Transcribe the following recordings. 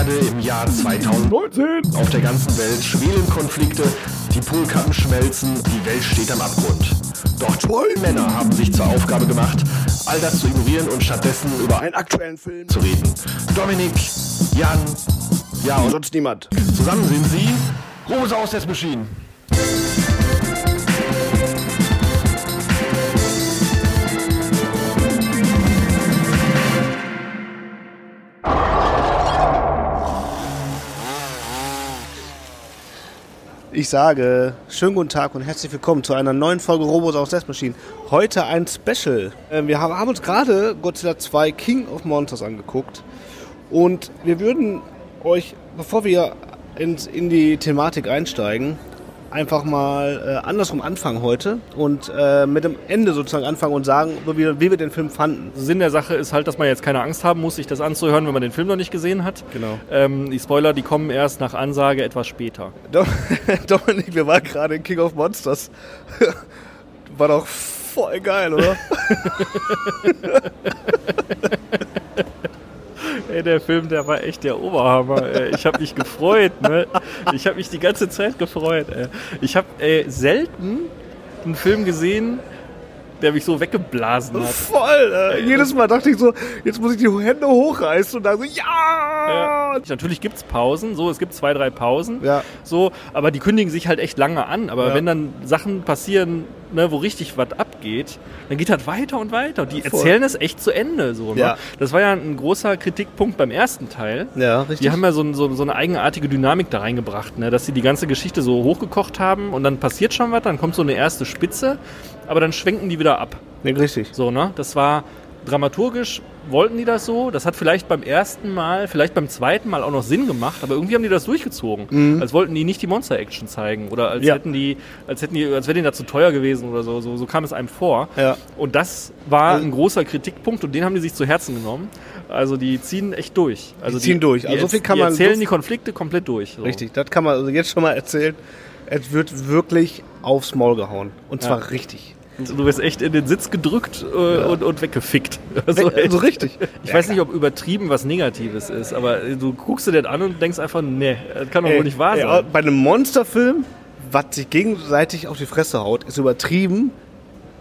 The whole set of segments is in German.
Erde im Jahr 2019. Auf der ganzen Welt schwelen Konflikte, die Polkappen schmelzen, die Welt steht am Abgrund. Doch zwei Männer haben sich zur Aufgabe gemacht, all das zu ignorieren und stattdessen über einen aktuellen Film zu reden. Dominik, Jan, ja und sonst niemand. Zusammen sind sie Rose aus der Machine. Ich sage, schönen guten Tag und herzlich willkommen zu einer neuen Folge Robos aus Death Machine. Heute ein Special. Äh, Wir haben, uns gerade Godzilla 2 King of Monsters angeguckt und wir würden euch, bevor wir in die Thematik einsteigen, einfach mal äh, andersrum anfangen heute und äh, mit dem Ende sozusagen anfangen und sagen, wie, wie wir den Film fanden. Sinn der Sache ist halt, dass man jetzt keine Angst haben muss, sich das anzuhören, wenn man den Film noch nicht gesehen hat. Genau. Ähm, die Spoiler, die kommen erst nach Ansage etwas später. Dom- Dominik, wir waren gerade in King of Monsters. War doch voll geil, oder? Ey, der Film, der war echt der Oberhammer. ey. Ich habe mich gefreut, ne? Ich habe mich die ganze Zeit gefreut. Ey. Ich habe selten einen Film gesehen, der mich so weggeblasen hat. Voll! Äh, jedes Mal dachte ich so, jetzt muss ich die Hände hochreißen und dann so, ja! Natürlich gibt's Pausen, so, es gibt zwei, drei Pausen, Ja. so, aber die kündigen sich halt echt lange an. Aber Ja. wenn dann Sachen passieren, ne, wo richtig was abgeht, dann geht das weiter und weiter. Und die Voll. erzählen es echt zu Ende. So, ne? Ja. Das war ja ein großer Kritikpunkt beim ersten Teil. Ja, richtig. Die haben ja so, so, so eine eigenartige Dynamik da reingebracht, ne? dass sie die ganze Geschichte so hochgekocht haben und dann passiert schon was, dann kommt so eine erste Spitze, aber dann schwenken die wieder ab. nee, richtig. So, ne? Das war dramaturgisch, wollten die das so. Das hat vielleicht beim ersten Mal, vielleicht beim zweiten Mal auch noch Sinn gemacht, aber irgendwie haben die das durchgezogen. Als wollten die nicht die Monster-Action zeigen oder als Mhm. Ja. hätten die, als hätten die, als wäre denen das zu teuer gewesen oder so. So, so kam es einem vor. Ja. Und das war Also- ein großer Kritikpunkt und den haben die sich zu Herzen genommen. Also die ziehen echt durch. Also ziehen durch. Also so viel kann die man- erzählen die Konflikte komplett durch. So. Richtig, das kann man also jetzt schon mal erzählen. Es wird wirklich aufs Maul gehauen. Und zwar Ja. richtig. Du wirst echt in den Sitz gedrückt äh, und, und weggefickt. Also, Also richtig. Ich weiß nicht, ob übertrieben was Negatives ist, aber du guckst dir das an und denkst einfach, nee, das kann doch Ey, wohl nicht wahr ey, sein. bei einem Monsterfilm, was sich gegenseitig auf die Fresse haut, ist übertrieben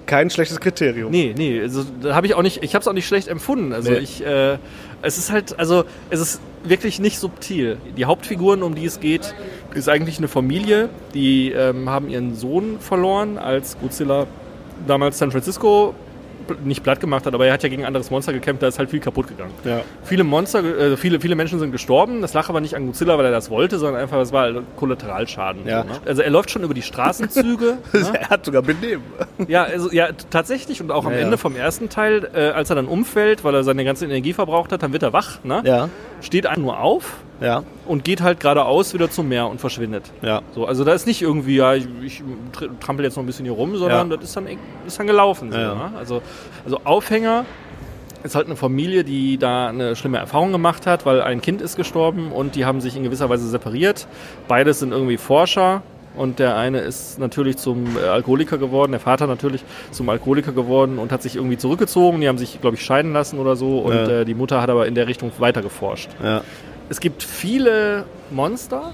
kein schlechtes Kriterium. Nee, nee, also da habe ich auch nicht, ich habe es auch nicht schlecht empfunden. Also Nee. ich, äh, es ist halt, also es ist wirklich nicht subtil. Die Hauptfiguren, um die es geht, ist eigentlich eine Familie, die ähm, haben ihren Sohn verloren, als Godzilla damals San Francisco nicht platt gemacht hat, aber er hat ja gegen ein anderes Monster gekämpft, da ist halt viel kaputt gegangen. Ja. Viele Monster, äh, viele, viele Menschen sind gestorben. Das lag aber nicht an Godzilla, weil er das wollte, sondern einfach, es war halt Kollateralschaden. Ja. So, ne? Also er läuft schon über die Straßenzüge. ne? er hat sogar Benehmen. Ja, also, ja, tatsächlich. Und auch am. Ende vom ersten Teil, äh, als er dann umfällt, weil er seine ganze Energie verbraucht hat, dann wird er wach, ne? Ja, steht einen nur auf ja, und geht halt geradeaus wieder zum Meer und verschwindet. ja. So, also da ist nicht irgendwie, ja, ich, ich tr- trampel jetzt noch ein bisschen hier rum, sondern Ja. das ist dann, ist dann gelaufen. So. Ne? Also, also Aufhänger ist halt eine Familie, die da eine schlimme Erfahrung gemacht hat, weil ein Kind ist gestorben und die haben sich in gewisser Weise separiert. Beides sind irgendwie Forscher und der eine ist natürlich zum äh, Alkoholiker geworden, der Vater natürlich zum Alkoholiker geworden und hat sich irgendwie zurückgezogen. Die haben sich, glaube ich, scheiden lassen oder so und Ja. äh, die Mutter hat aber in der Richtung weiter geforscht. ja. Es gibt viele Monster.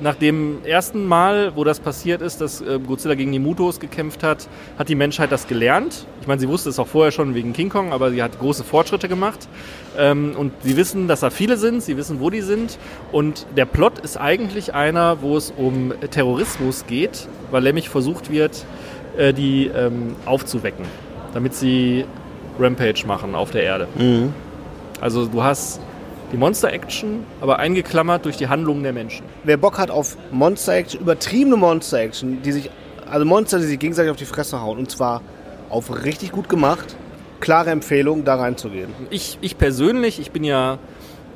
Nach dem ersten Mal, wo das passiert ist, dass äh, Godzilla gegen die Mutos gekämpft hat, hat die Menschheit das gelernt. Ich meine, sie wusste es auch vorher schon wegen King Kong, aber sie hat große Fortschritte gemacht. Ähm, und sie wissen, dass da viele sind, sie wissen, wo die sind. Und der Plot ist eigentlich einer, wo es um Terrorismus geht, weil nämlich versucht wird, äh, die ähm, aufzuwecken, damit sie Rampage machen auf der Erde. Mhm. Also du hast die Monster-Action, aber eingeklammert durch die Handlungen der Menschen. Wer Bock hat auf Monster-Action, übertriebene Monster-Action, die sich, also Monster, die sich gegenseitig auf die Fresse hauen, und zwar auf richtig gut gemacht, klare Empfehlung, da reinzugehen. Ich, ich persönlich, ich bin ja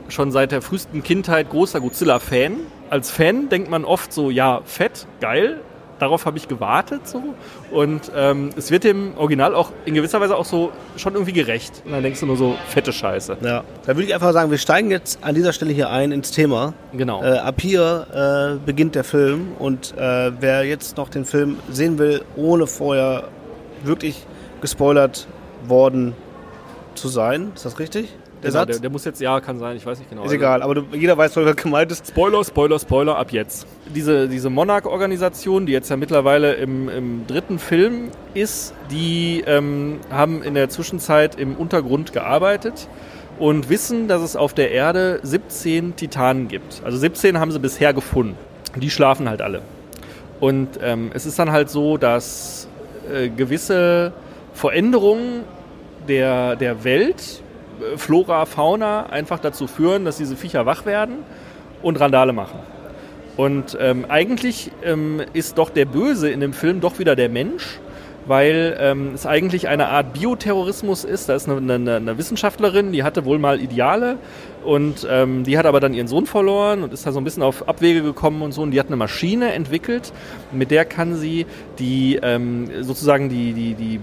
schon seit der frühesten Kindheit großer Godzilla-Fan. Als Fan denkt man oft so, ja, fett, geil. Darauf habe ich gewartet so. Und ähm, es wird dem Original auch in gewisser Weise auch so schon irgendwie gerecht. Und dann denkst du nur so, fette Scheiße. Ja. Da würde ich einfach sagen, wir steigen jetzt an dieser Stelle hier ein ins Thema. Genau. Äh, ab hier äh, beginnt der Film und äh, wer jetzt noch den Film sehen will, ohne vorher wirklich gespoilert worden zu sein, ist das richtig? der Genau, Satz? der, der muss jetzt, ja, kann sein, ich weiß nicht genau. ist Also- egal, aber du, jeder weiß, was gemeint ist. Spoiler, Spoiler, Spoiler, ab jetzt. Diese, diese Monarch-Organisation, die jetzt ja mittlerweile im, im dritten Film ist, die ähm, haben in der Zwischenzeit im Untergrund gearbeitet und wissen, dass es auf der Erde 17 Titanen gibt. Also 17 haben sie bisher gefunden. Die schlafen halt alle. Und ähm, es ist dann halt so, dass äh, gewisse Veränderungen der, der Welt, äh, Flora, Fauna, einfach dazu führen, dass diese Viecher wach werden und Randale machen. Und ähm, eigentlich ähm, ist doch der Böse in dem Film doch wieder der Mensch, weil ähm, es eigentlich eine Art Bioterrorismus ist. Da ist eine, eine, eine Wissenschaftlerin, die hatte wohl mal Ideale und ähm, die hat aber dann ihren Sohn verloren und ist da so ein bisschen auf Abwege gekommen und so. Und die hat eine Maschine entwickelt, mit der kann sie die ähm, sozusagen die, die, die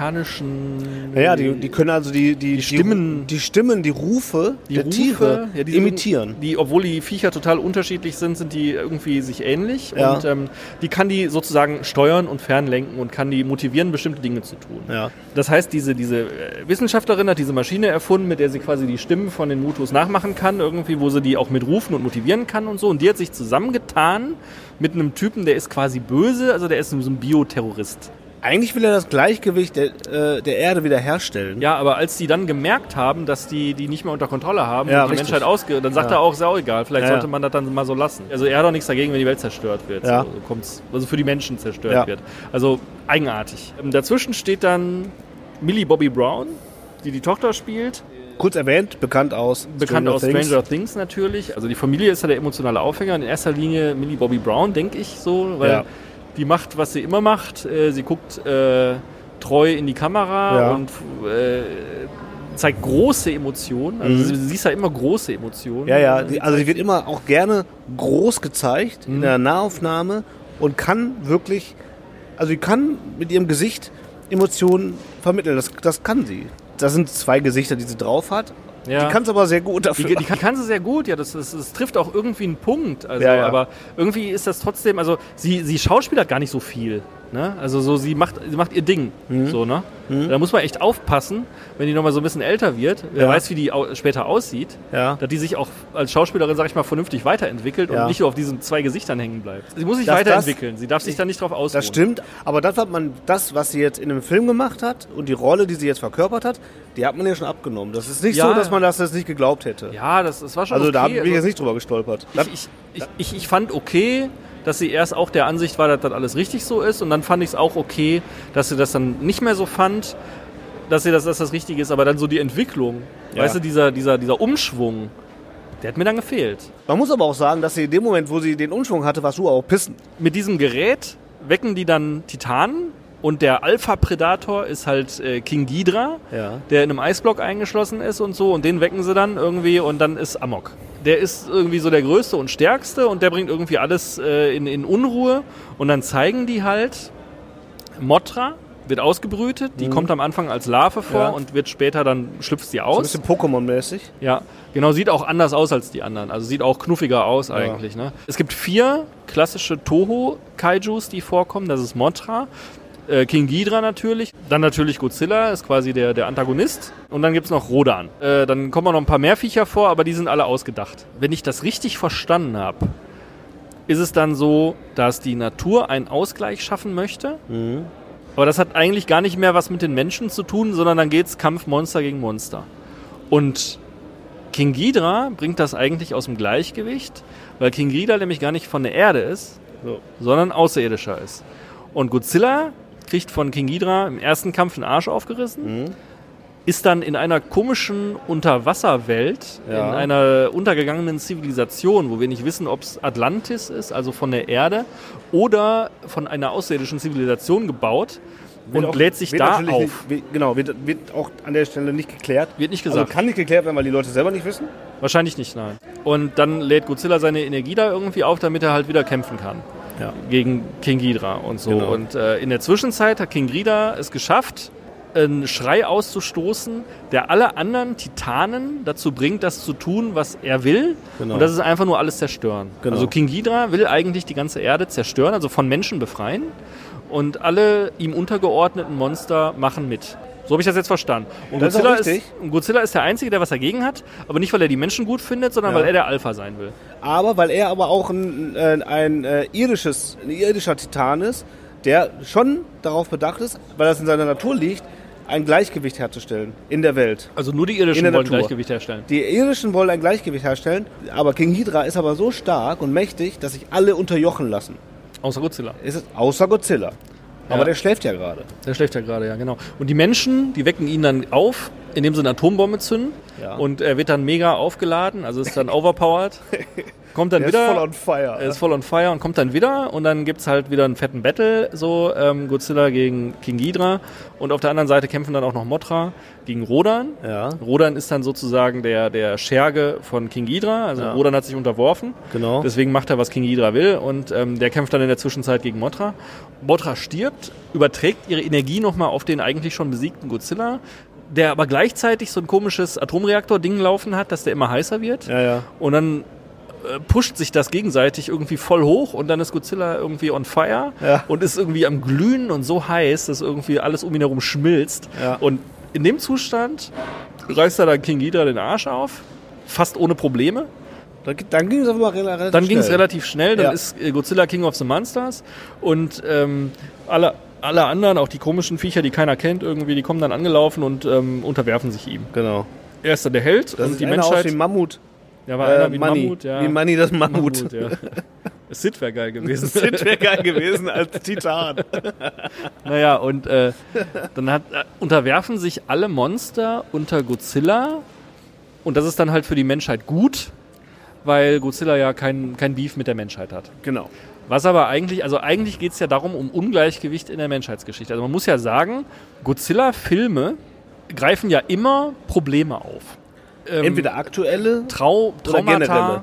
biomechanischen Naja, die, die können also die, die, Die Stimmen- die, Stimmen, die Rufe die der Rufe, Tiere ja, die sind- imitieren. Die, obwohl die Viecher total unterschiedlich sind, sind die irgendwie sich ähnlich. Ja. Und ähm, die kann die sozusagen steuern und fernlenken und kann die motivieren, bestimmte Dinge zu tun. Ja. Das heißt, diese, diese äh, Wissenschaftlerin hat diese Maschine erfunden, mit der sie quasi die Stimmen von den Mutus nachmachen kann, irgendwie, wo sie die auch mit rufen und motivieren kann und so. Und die hat sich zusammengetan mit einem Typen, der ist quasi böse, also der ist so ein Bioterrorist. Eigentlich will er das Gleichgewicht der, äh, der Erde wiederherstellen. Ja, aber als die dann gemerkt haben, dass die die nicht mehr unter Kontrolle haben Ja, und die richtig. Menschheit ausge... Dann sagt Ja. er auch, ist ja auch egal, vielleicht Ja, sollte man das dann mal so lassen. Also er hat doch nichts dagegen, wenn die Welt zerstört wird. Ja. So, kommt's, also für die Menschen zerstört wird. Also eigenartig. Ähm, Dazwischen steht dann Millie Bobby Brown, die die Tochter spielt. Kurz erwähnt, bekannt aus Bekannt Stranger aus Things. Stranger Things natürlich. Also die Familie ist ja der emotionale Aufhänger. In erster Linie Millie Bobby Brown, denke ich so, weil Ja. die macht, was sie immer macht. Äh, Sie guckt äh, treu in die Kamera Ja. und äh, zeigt große Emotionen. Also Mhm. sie, ist ja immer große Emotionen. Ja, ja, also sie wird immer auch gerne groß gezeigt Mhm. in der Nahaufnahme und kann wirklich, also sie kann mit ihrem Gesicht Emotionen vermitteln. Das, das kann sie. Das sind zwei Gesichter, die sie drauf hat. Ja. Die kann es aber sehr gut dafür. Die, die kann, sie sehr gut, ja, das, das, das trifft auch irgendwie einen Punkt. Also, Ja, ja. aber irgendwie ist das trotzdem, also sie, sie schauspielert gar nicht so viel. Ne? Also so, sie macht, sie macht ihr Ding. Mhm. So, ne? Da muss man echt aufpassen, wenn die nochmal so ein bisschen älter wird. Wer Ja. weiß, wie die au später aussieht, Ja. dass die sich auch als Schauspielerin, sag ich mal, vernünftig weiterentwickelt Ja. und nicht nur auf diesen zwei Gesichtern hängen bleibt. Sie muss sich Das- weiterentwickeln. sie darf sich da nicht drauf ausruhen. Das stimmt, aber das hat man, das, was sie jetzt in dem Film gemacht hat und die Rolle, die sie jetzt verkörpert hat, die hat man ja schon abgenommen. Das ist nicht so, dass man das jetzt nicht geglaubt hätte. Ja, das, das war schon also okay. da bin ich jetzt nicht drüber gestolpert. Ich, ich, ich, ich fand okay, dass sie erst auch der Ansicht war, dass das alles richtig so ist. Und dann fand ich es auch okay, dass sie das dann nicht mehr so fand, dass sie das, dass das richtig ist. Aber dann so die Entwicklung, Ja. weißt du, dieser, dieser, dieser Umschwung, der hat mir dann gefehlt. man muss aber auch sagen, dass sie in dem Moment, wo sie den Umschwung hatte, warst du auch pissen. Mit diesem Gerät wecken die dann Titanen. Und der Alpha-Predator ist halt äh, King Ghidra, Ja. der in einem Eisblock eingeschlossen ist und so. Und den wecken sie dann irgendwie und dann ist Amok. Der ist irgendwie so der Größte und Stärkste und der bringt irgendwie alles äh, in, in Unruhe. Und dann zeigen die halt, Motra wird ausgebrütet, die kommt am Anfang als Larve vor Mhm. Ja. und wird später dann schlüpft sie So ein aus. bisschen Pokémon-mäßig. Ja, genau, sieht auch anders aus als die anderen. Also sieht auch knuffiger aus eigentlich. Ne? Es gibt vier klassische Toho-Kaijus, die vorkommen. Das ist Mothra, äh, King Ghidra natürlich, dann natürlich Godzilla, ist quasi der, der Antagonist. Und dann gibt es noch Rodan. Äh, dann kommen noch ein paar mehr Viecher vor, aber die sind alle ausgedacht. Wenn ich das richtig verstanden habe, ist es dann so, dass die Natur einen Ausgleich schaffen möchte. Aber das hat eigentlich gar nicht mehr was mit den Menschen zu tun, sondern dann geht's Kampf Monster gegen Monster. Und King Ghidra bringt das eigentlich aus dem Gleichgewicht, weil King Ghidra nämlich gar nicht von der Erde ist, So. sondern außerirdischer ist. Und Godzilla kriegt von King Ghidra im ersten Kampf den Arsch aufgerissen, ist dann in einer komischen Unterwasserwelt, Ja. in einer untergegangenen Zivilisation, wo wir nicht wissen, ob es Atlantis ist, also von der Erde, oder von einer außerirdischen Zivilisation gebaut und auch- lädt sich da auf. Nicht, wird- genau, wird, wird auch an der Stelle nicht geklärt. Wird nicht Also gesagt. kann nicht geklärt werden, weil die Leute selber nicht wissen. Wahrscheinlich nicht, nein. Und dann lädt Godzilla seine Energie da irgendwie auf, damit er halt wieder kämpfen kann. Ja. Gegen King Ghidra und so. Genau. Und äh, in der Zwischenzeit hat King Ghidra es geschafft, einen Schrei auszustoßen, der alle anderen Titanen dazu bringt, das zu tun, was er will. Genau. Und das ist einfach nur alles zerstören. Genau. Also King Ghidra will eigentlich die ganze Erde zerstören, also von Menschen befreien. Und alle ihm untergeordneten Monster machen mit. So habe ich das jetzt verstanden. Und ist Godzilla ist, und Godzilla ist der Einzige, der was dagegen hat, aber nicht, weil er die Menschen gut findet, sondern Ja. weil er der Alpha sein will. Aber weil er aber auch ein, äh, ein, äh, irdisches, ein irdischer Titan ist, der schon darauf bedacht ist, weil das in seiner Natur liegt, ein Gleichgewicht herzustellen in der Welt. Also nur die Irdischen wollen Natur. Gleichgewicht herstellen. Die irdischen wollen ein Gleichgewicht herstellen, aber King Hydra ist aber so stark und mächtig, dass sich alle unterjochen lassen. Außer Godzilla. Ist es außer Godzilla. Aber der schläft ja gerade. Der schläft ja gerade, ja, genau. Und die Menschen, die wecken ihn dann auf, indem sie eine Atombombe zünden. Ja. Und er wird dann mega aufgeladen, also ist dann overpowered. Kommt dann Der wieder. ist voll on fire. er ist voll on fire und kommt dann wieder und dann gibt's halt wieder einen fetten Battle, so ähm, Godzilla gegen King Ghidra und auf der anderen Seite kämpfen dann auch noch Mothra gegen Rodan. Ja. Rodan ist dann sozusagen der, der Scherge von King Ghidra, also Ja. Rodan hat sich unterworfen. Genau. Deswegen macht er, was King Ghidra will und ähm, der kämpft dann in der Zwischenzeit gegen Mothra. Mothra stirbt, überträgt ihre Energie nochmal auf den eigentlich schon besiegten Godzilla, der aber gleichzeitig so ein komisches Atomreaktor-Ding laufen hat, dass der immer heißer wird. Ja, ja. Und dann pusht sich das gegenseitig irgendwie voll hoch und dann ist Godzilla irgendwie on fire Ja. und ist irgendwie am Glühen und so heiß, dass irgendwie alles um ihn herum schmilzt. Ja. Und in dem Zustand reißt er dann King Ghidra den Arsch auf, fast ohne Probleme. Dann, dann ging es aber mal rela- relativ Dann ging es schnell. relativ schnell, dann Ja. ist äh, Godzilla King of the Monsters und ähm, alle, alle anderen, auch die komischen Viecher, die keiner kennt irgendwie, die kommen dann angelaufen und ähm, unterwerfen sich ihm. Genau. Er ist dann der Held Das und die einer aus Menschheit... wie Mammut. Ja, war Äh, einer wie Money. Mammut, ja. Wie Money das Mammut. Mammut, ja. Sid wäre geil gewesen. Sid wäre geil gewesen als Titan. Naja, und äh, dann hat, äh, unterwerfen sich alle Monster unter Godzilla. Und das ist dann halt für die Menschheit gut, weil Godzilla ja kein, kein Beef mit der Menschheit hat. genau. Was aber eigentlich, also eigentlich geht es ja darum, um Ungleichgewicht in der Menschheitsgeschichte. Also man muss ja sagen, Godzilla-Filme greifen ja immer Probleme auf. Ähm, Entweder aktuelle Trau Oder generelle. Traumata,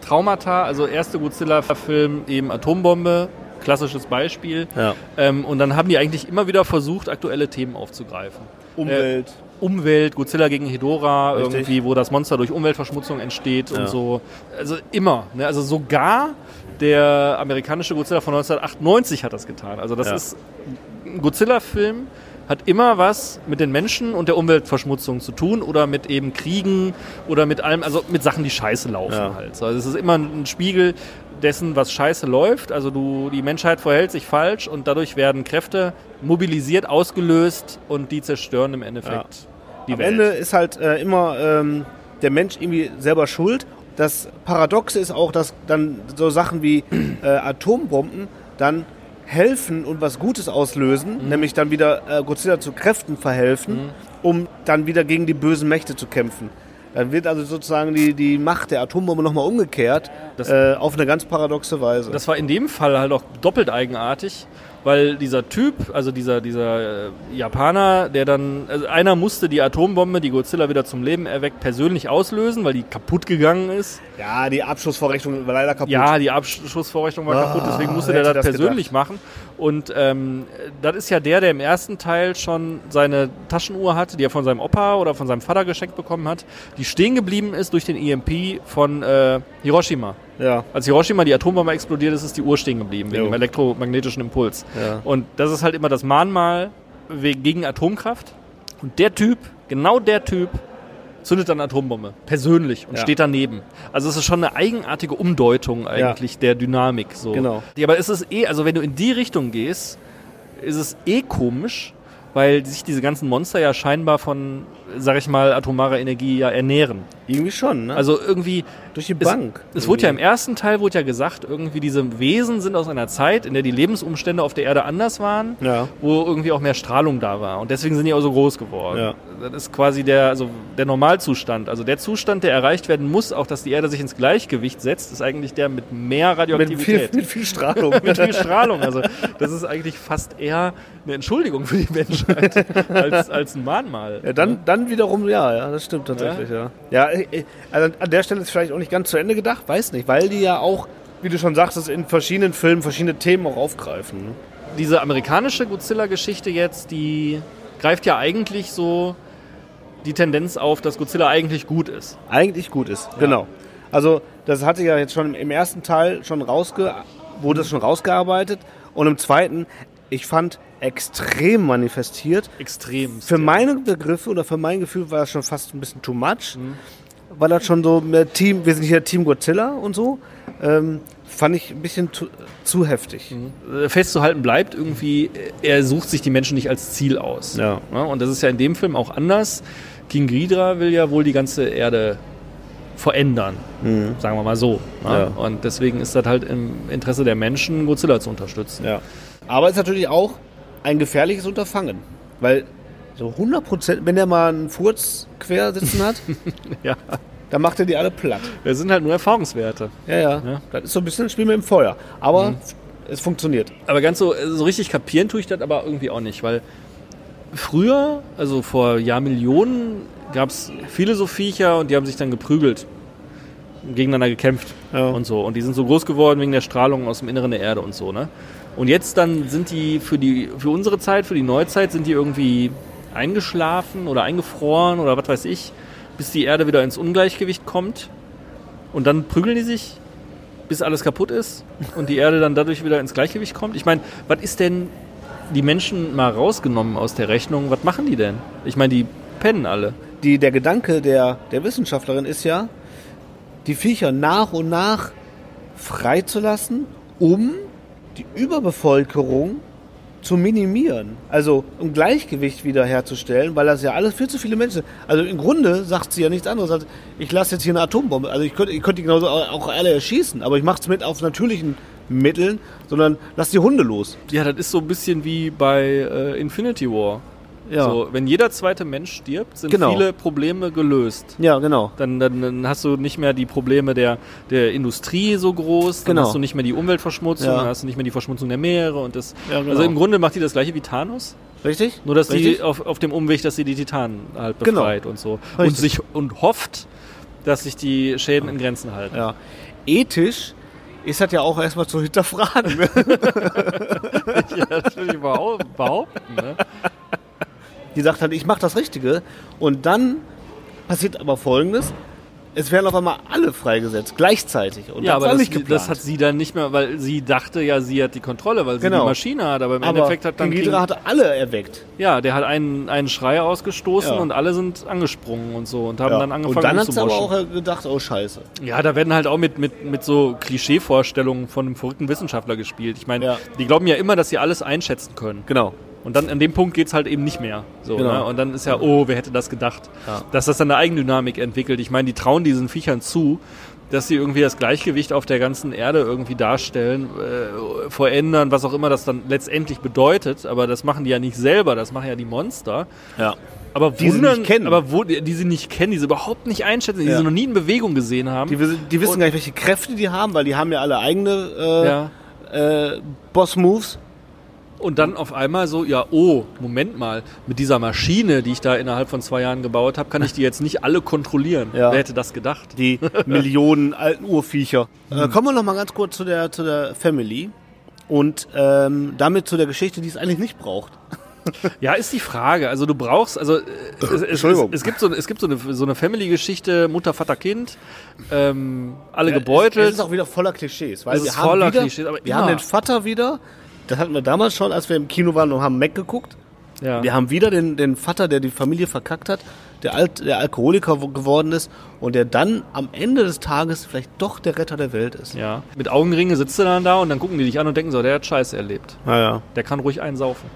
Traumata, also erste Godzilla-Film eben Atombombe, klassisches Beispiel. Ja. Ähm, und dann haben die eigentlich immer wieder versucht, aktuelle Themen aufzugreifen. Umwelt. Umwelt, Godzilla gegen Hedora, Richtig. irgendwie, wo das Monster durch Umweltverschmutzung entsteht Ja. und so. Also immer. Ne? Also sogar der amerikanische Godzilla von 1998 hat das getan. Also das Ja. ist ein Godzilla-Film hat immer was mit den Menschen und der Umweltverschmutzung zu tun oder mit eben Kriegen oder mit allem, also mit Sachen, die scheiße laufen Ja. halt. So, Also es ist immer ein Spiegel dessen, was scheiße läuft. Also du, die Menschheit verhält sich falsch und dadurch werden Kräfte mobilisiert, ausgelöst und die zerstören im Endeffekt die Am Welt. Ende ist halt äh, immer ähm, der Mensch irgendwie selber schuld. Das Paradoxe ist auch, dass dann so Sachen wie äh, Atombomben dann helfen und was Gutes auslösen, Mhm. nämlich dann wieder äh, Godzilla zu Kräften verhelfen, um dann wieder gegen die bösen Mächte zu kämpfen. Dann wird also sozusagen die, die Macht der Atombombe nochmal umgekehrt, Das- äh, auf eine ganz paradoxe Weise. Das war in dem Fall halt auch doppelt eigenartig, weil dieser Typ, also dieser, dieser äh, Japaner, der dann, also einer musste die Atombombe, die Godzilla wieder zum Leben erweckt, persönlich auslösen, weil die kaputt gegangen ist. ja, die Abschussvorrichtung war leider kaputt. Ja, die Abschussvorrichtung war Ah, kaputt, deswegen musste der das das persönlich machen. Und ähm, das ist ja der, der im ersten Teil schon seine Taschenuhr hatte, die er von seinem Opa oder von seinem Vater geschenkt bekommen hat, die stehen geblieben ist durch den EMP von äh, Hiroshima. ja. Als Hiroshima die Atombombe explodiert ist, ist die Uhr stehen geblieben, wegen Jo. dem elektromagnetischen Impuls. Ja. Und das ist halt immer das Mahnmal gegen Atomkraft. Und der Typ, genau der Typ, zündet dann Atombombe. Persönlich und Ja. steht daneben. Also es ist schon eine eigenartige Umdeutung eigentlich der Dynamik. So. Genau. Ja, aber es ist eh, also wenn du in die Richtung gehst, ist es eh komisch, weil sich diese ganzen Monster ja scheinbar von, sag ich mal, atomarer Energie ja ernähren. Irgendwie schon, ne? Also irgendwie durch die es, Bank. Es wurde ja im ersten Teil wurde ja gesagt, irgendwie diese Wesen sind aus einer Zeit, in der die Lebensumstände auf der Erde anders waren, Ja. wo irgendwie auch mehr Strahlung da war. Und deswegen sind die auch so groß geworden. Ja. Das ist quasi der, also der Normalzustand. Also der Zustand, der erreicht werden muss, auch dass die Erde sich ins Gleichgewicht setzt, ist eigentlich der mit mehr mit, viel, Radioaktivität. mit viel Strahlung. mit viel Strahlung. Also das ist eigentlich fast eher eine Entschuldigung für die Menschheit als, als ein Mahnmal. Ja, dann, dann wiederum, ja, ja, das stimmt tatsächlich, ja. Ja, äh, also an der Stelle ist vielleicht auch nicht ganz zu Ende gedacht, weiß nicht, weil die ja auch, wie du schon sagst, in verschiedenen Filmen verschiedene Themen auch aufgreifen. Ne? diese amerikanische Godzilla-Geschichte jetzt, die greift ja eigentlich so die Tendenz auf, dass Godzilla eigentlich gut ist. Eigentlich gut ist, genau. Also, das hatte ja jetzt schon im ersten Teil schon rausge wurde das schon rausgearbeitet und im zweiten ich fand, extrem manifestiert. Extrem. Für meine Begriffe oder für mein Gefühl war das schon fast ein bisschen too much. Mhm. War das schon so mehr Team, wir sind hier Team Godzilla und so. Ähm, fand ich ein bisschen zu, zu heftig. Äh, festzuhalten bleibt irgendwie, er sucht sich die Menschen nicht als Ziel aus. Ja. und das ist ja in dem Film auch anders. King Ghidra will ja wohl die ganze Erde verändern, sagen wir mal so. Mhm. Ja. Und deswegen ist das halt im Interesse der Menschen, Godzilla zu unterstützen. Ja. Aber es ist natürlich auch ein gefährliches Unterfangen. Weil so 100 Prozent, wenn der mal einen Furz quer sitzen hat, Ja. dann macht er die alle platt. Das sind halt nur Erfahrungswerte. Ja, ja. Ja. Das ist so ein bisschen ein Spiel mit dem Feuer. Aber es funktioniert. Aber ganz so, so richtig kapieren tue ich das aber irgendwie auch nicht, weil früher, also vor Jahrmillionen, gab es viele so Viecher und die haben sich dann geprügelt, gegeneinander gekämpft Ja. und so. Und die sind so groß geworden wegen der Strahlung aus dem Inneren der Erde und so, ne? Und jetzt dann sind die für die für unsere Zeit, für die Neuzeit, sind die irgendwie eingeschlafen oder eingefroren oder was weiß ich, bis die Erde wieder ins Ungleichgewicht kommt. Und dann prügeln die sich, bis alles kaputt ist und die Erde dann dadurch wieder ins Gleichgewicht kommt. Ich meine, was ist denn die Menschen mal rausgenommen aus der Rechnung? Was machen die denn? Ich meine, die pennen alle. Die, der Gedanke der, der Wissenschaftlerin ist ja, die Viecher nach und nach freizulassen, um die Überbevölkerung zu minimieren. Also um Gleichgewicht wiederherzustellen, weil das ja alles viel zu viele Menschen. Also im Grunde sagt sie ja nichts anderes als, ich lasse jetzt hier eine Atombombe. Also ich könnte, ich könnte die genauso auch alle erschießen, aber ich mache es mit auf natürlichen Mitteln, sondern lass die Hunde los. Ja, das ist so ein bisschen wie bei äh, Infinity War. Ja. So, wenn jeder zweite Mensch stirbt, sind Genau. viele Probleme gelöst. Ja, genau. Dann, dann, dann hast du nicht mehr die Probleme der, der Industrie so groß, dann Genau. hast du nicht mehr die Umweltverschmutzung, Ja. dann hast du nicht mehr die Verschmutzung der Meere und das. Ja, genau. Also im Grunde macht die das gleiche wie Thanos, Richtig? nur dass Richtig? die auf, auf dem Umweg, dass sie die Titanen halt Genau. befreit und so. Und Richtig. sich und hofft, dass sich die Schäden in Grenzen halten. Ja. Ethisch ist das ja auch erstmal zu hinterfragen. ne? ja das will ich überhaupt behaupten. Ne? Die sagt halt, ich mache das Richtige. Und dann passiert aber Folgendes. Es werden auf einmal alle freigesetzt, gleichzeitig. Und Ja, das aber das, das hat sie dann nicht mehr, weil sie dachte ja, sie hat die Kontrolle, weil sie Genau. die Maschine hat, aber im aber Endeffekt hat dann King hatte alle erweckt. ja, der hat einen, einen Schrei ausgestoßen Ja. und alle sind angesprungen und so und haben Ja. dann angefangen und dann hat sie aber auch gedacht, oh scheiße. Ja, da werden halt auch mit, mit, mit so Klischeevorstellungen von einem verrückten Wissenschaftler gespielt. Ich meine, Ja. die glauben ja immer, dass sie alles einschätzen können. Genau. Und dann an dem Punkt geht's halt eben nicht mehr. So, Genau. ne? Und dann ist ja, oh, wer hätte das gedacht? Ja. Dass das dann eine Eigendynamik entwickelt. Ich meine, die trauen diesen Viechern zu, dass sie irgendwie das Gleichgewicht auf der ganzen Erde irgendwie darstellen, äh, verändern, was auch immer das dann letztendlich bedeutet. Aber das machen die ja nicht selber, das machen ja die Monster. Ja. Aber Die sie nicht kennen. aber wo, die sie nicht kennen, die sie überhaupt nicht einschätzen, die Ja. sie noch nie in Bewegung gesehen haben. Die, wissen- die wissen gar nicht, welche Kräfte die haben, weil die haben ja alle eigene äh, ja. äh, Boss-Moves. Und dann auf einmal so, ja, oh, Moment mal, mit dieser Maschine, die ich da innerhalb von zwei Jahren gebaut habe, kann ich die jetzt nicht alle kontrollieren. Ja. Wer hätte das gedacht? Die Millionen alten Urviecher. Hm. Äh, kommen wir noch mal ganz kurz zu der, zu der Family. Und ähm, damit zu der Geschichte, die es eigentlich nicht braucht. Ja, ist die Frage. Also du brauchst, also äh, es, es, es, Entschuldigung. es gibt so, es gibt so eine, so eine Family-Geschichte, Mutter, Vater, Kind, ähm, alle Ja, gebeutelt. Es, es ist auch wieder voller Klischees. Weil Es wir ist haben voller wieder, Klischees, aber wir immer. haben den Vater wieder. Das hatten wir damals schon, als wir im Kino waren und haben Mac geguckt. ja. Wir haben wieder den, den Vater, der die Familie verkackt hat, der, Alt, der Alkoholiker wo- geworden ist und der dann am Ende des Tages vielleicht doch der Retter der Welt ist. ja. Mit Augenringe sitzt du dann da und dann gucken die dich an und denken so, der hat Scheiße erlebt. Naja. Der kann ruhig einen saufen.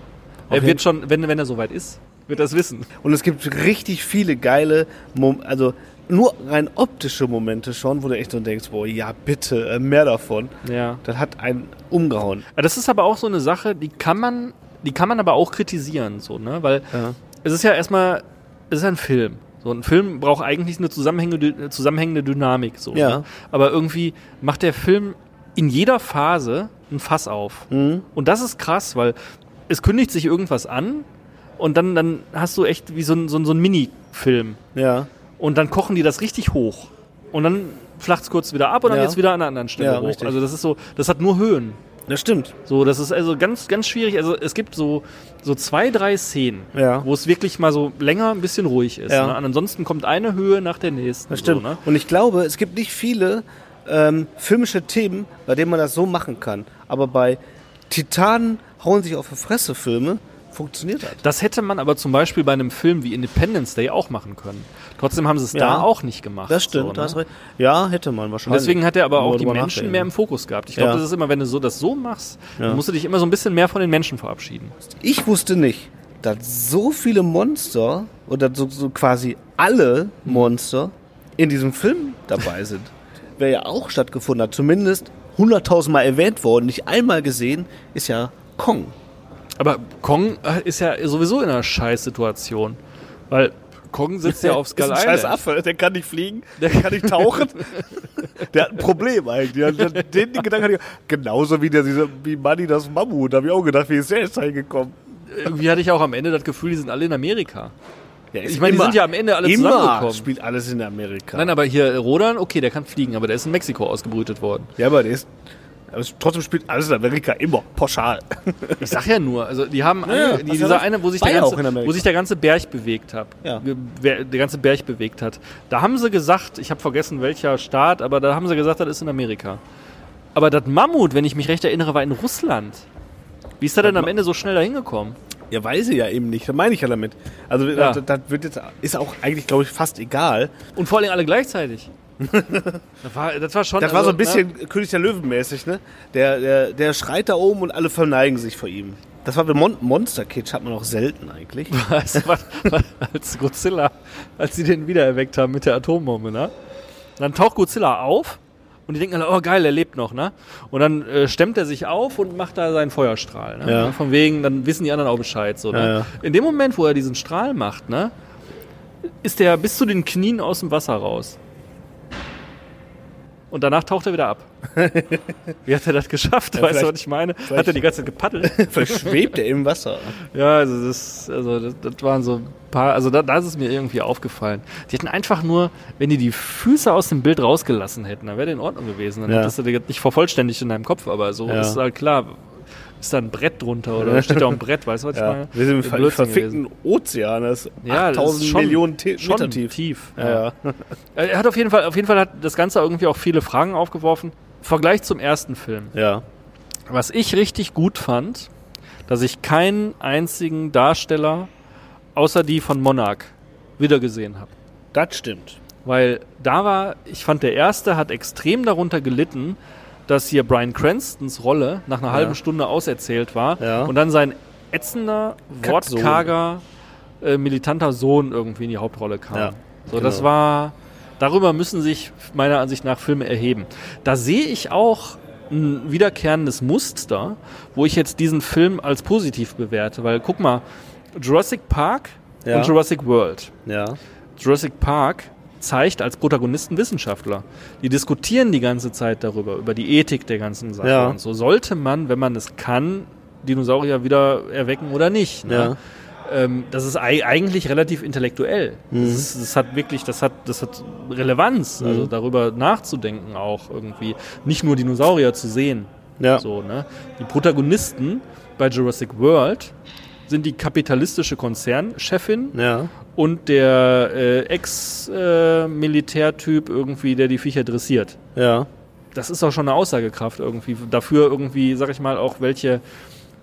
Auf Er wird schon, wenn, wenn er soweit ist, wird er es wissen. Und es gibt richtig viele geile, Mom also nur rein optische Momente schon, wo du echt so denkst, boah, ja bitte, äh, mehr davon. Ja. Das hat einen umgehauen. Das ist aber auch so eine Sache, die kann man, die kann man aber auch kritisieren, so, ne? Weil Ja. es ist ja erstmal, es ist ein Film. So ein Film braucht eigentlich eine zusammenhängende, zusammenhängende Dynamik, so. Ja. Ne? Aber irgendwie macht der Film in jeder Phase ein Fass auf. Mhm. Und das ist krass, weil es kündigt sich irgendwas an und dann, dann hast du echt wie so ein, so ein, so ein Mini-Film. Ja. Und dann kochen die das richtig hoch. Und dann flacht es kurz wieder ab und dann Ja. jetzt wieder an einer anderen Stelle Ja, hoch. richtig. Also das ist so, das hat nur Höhen. Das stimmt. So, das ist also ganz, ganz schwierig. Also es gibt so, so zwei, drei Szenen, Ja. wo es wirklich mal so länger ein bisschen ruhig ist. Ja. Ne? Ansonsten kommt eine Höhe nach der nächsten. Das stimmt. So, ne? Und ich glaube, es gibt nicht viele ähm, filmische Themen, bei denen man das so machen kann. Aber bei Titanen, Hauen sich auf die Fresse Filme funktioniert hat. Das hätte man aber zum Beispiel bei einem Film wie Independence Day auch machen können. Trotzdem haben sie es Ja. da auch nicht gemacht. Das stimmt, so, ne? Ja, hätte man Und wahrscheinlich. deswegen hat er aber auch die Menschen mehr im Fokus gehabt. Ich glaube, Ja. das ist immer, wenn du so das so machst, Ja. dann musst du dich immer so ein bisschen mehr von den Menschen verabschieden. Ich wusste nicht, dass so viele Monster oder so, so quasi alle Monster in diesem Film dabei sind. Wer ja auch stattgefunden hat, zumindest hunderttausendmal erwähnt worden, nicht einmal gesehen, ist ja Kong. Aber Kong äh, ist ja sowieso in einer Scheißsituation. Weil Kong sitzt ja auf Skull ist ein Island. scheiß Affe, der kann nicht fliegen, der kann nicht tauchen. der hat ein Problem eigentlich. Den, den Gedanken hatte ich, genauso wie, der, wie Manny das Mammut, da habe ich auch gedacht, wie ist der jetzt reingekommen? Irgendwie hatte ich auch am Ende das Gefühl, die sind alle in Amerika. Ja, Ich meine, die sind ja am Ende alle immer zusammengekommen. spielt alles in Amerika. Nein, aber hier Rodan, okay, der kann fliegen, aber der ist in Mexiko ausgebrütet worden. Ja, aber der ist. Aber es- trotzdem spielt alles in Amerika immer pauschal. Ich sag ja nur, also die haben alle, ja, die, dieser eine, wo sich, der ganze, wo sich der ganze Berg bewegt hat, Ja. der ganze Berg bewegt hat. Da haben sie gesagt, ich habe vergessen welcher Staat, aber da haben sie gesagt, das ist in Amerika. Aber das Mammut, wenn ich mich recht erinnere, war in Russland. Wie ist er denn am Ende so schnell da hingekommen? Ja, weiß ich ja eben nicht. Das meine ich ja damit. Also, Ja. das, das wird jetzt, ist auch eigentlich, glaube ich, fast egal. Und vor allem alle gleichzeitig. das, war, das war schon. Das war also, so ein bisschen König der Löwen mäßig, ne? Der, der, der schreit da oben und alle verneigen sich vor ihm. Das war bei Mon Monster Kitsch, hat man auch selten eigentlich. Ne, was, was, als Godzilla, als sie den wiedererweckt haben mit der Atombombe, ne? Dann taucht Godzilla auf und die denken alle, oh geil, er lebt noch, ne? Und dann äh, stemmt er sich auf und macht da seinen Feuerstrahl, ne? Ja. Von wegen, dann wissen die anderen auch Bescheid, so, ne? Ja, ja. In dem Moment, wo er diesen Strahl macht, ne? Ist der bis zu den Knien aus dem Wasser raus. Und danach taucht er wieder ab. Wie hat er das geschafft? weißt du, was ich meine? Hat er die ganze Zeit gepaddelt? Vielleicht schwebt er im Wasser. Ja, also das, also das, das waren so ein paar, also da, da ist es mir irgendwie aufgefallen. Die hätten einfach nur, wenn die die Füße aus dem Bild rausgelassen hätten, dann wäre der in Ordnung gewesen. Dann Ja. hättest du das nicht vervollständigt in deinem Kopf, aber so Ja. ist halt klar, ist da ein Brett drunter oder steht da ein Brett, weißt du, was ich Ja. meine? Wir sind im ver verfickten Ozean. Das ist Ja, das 8000 ist schon- Millionen Te Schon Meter tief. tief. Ja. Er hat auf jeden Fall, auf jeden Fall hat das Ganze irgendwie auch viele Fragen aufgeworfen. Vergleich zum ersten Film. ja. Was ich richtig gut fand, dass ich keinen einzigen Darsteller außer die von Monarch wiedergesehen habe. Das stimmt. Weil da war, ich fand, der erste hat extrem darunter gelitten, dass hier Brian Cranstons Rolle nach einer Ja. halben Stunde auserzählt war Ja. und dann sein ätzender, wortkarger, äh, militanter Sohn irgendwie in die Hauptrolle kam. Ja, so, das genau. war, darüber müssen sich meiner Ansicht nach Filme erheben. Da sehe ich auch ein wiederkehrendes Muster, wo ich jetzt diesen Film als positiv bewerte, weil guck mal, Jurassic Park und Jurassic World. Jurassic Park zeigt als Protagonisten Wissenschaftler. Die diskutieren die ganze Zeit darüber, über die Ethik der ganzen Sache. Ja. Und so sollte man, wenn man es kann, Dinosaurier wieder erwecken oder nicht. Ne? Ja. Ähm, das ist ei- eigentlich relativ intellektuell. Mhm. Das, ist, das hat wirklich, das hat, das hat Relevanz, Mhm. also darüber nachzudenken auch irgendwie. Nicht nur Dinosaurier zu sehen. Ja. So, ne? Die Protagonisten bei Jurassic World sind die kapitalistische Konzernchefin Ja. und der äh, Ex-Militärtyp irgendwie, der die Viecher dressiert. Ja. Das ist auch schon eine Aussagekraft irgendwie. Dafür irgendwie, sag ich mal, auch welche,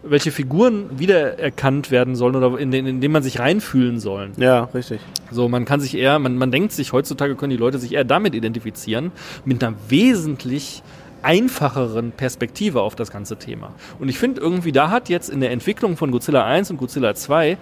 welche Figuren wiedererkannt werden sollen oder in, den, in denen man sich reinfühlen sollen. Ja, richtig. So, man kann sich eher, man, man denkt sich, heutzutage können die Leute sich eher damit identifizieren, mit einer wesentlich einfacheren Perspektive auf das ganze Thema. Und ich finde irgendwie, da hat jetzt in der Entwicklung von Godzilla 1 und Godzilla 2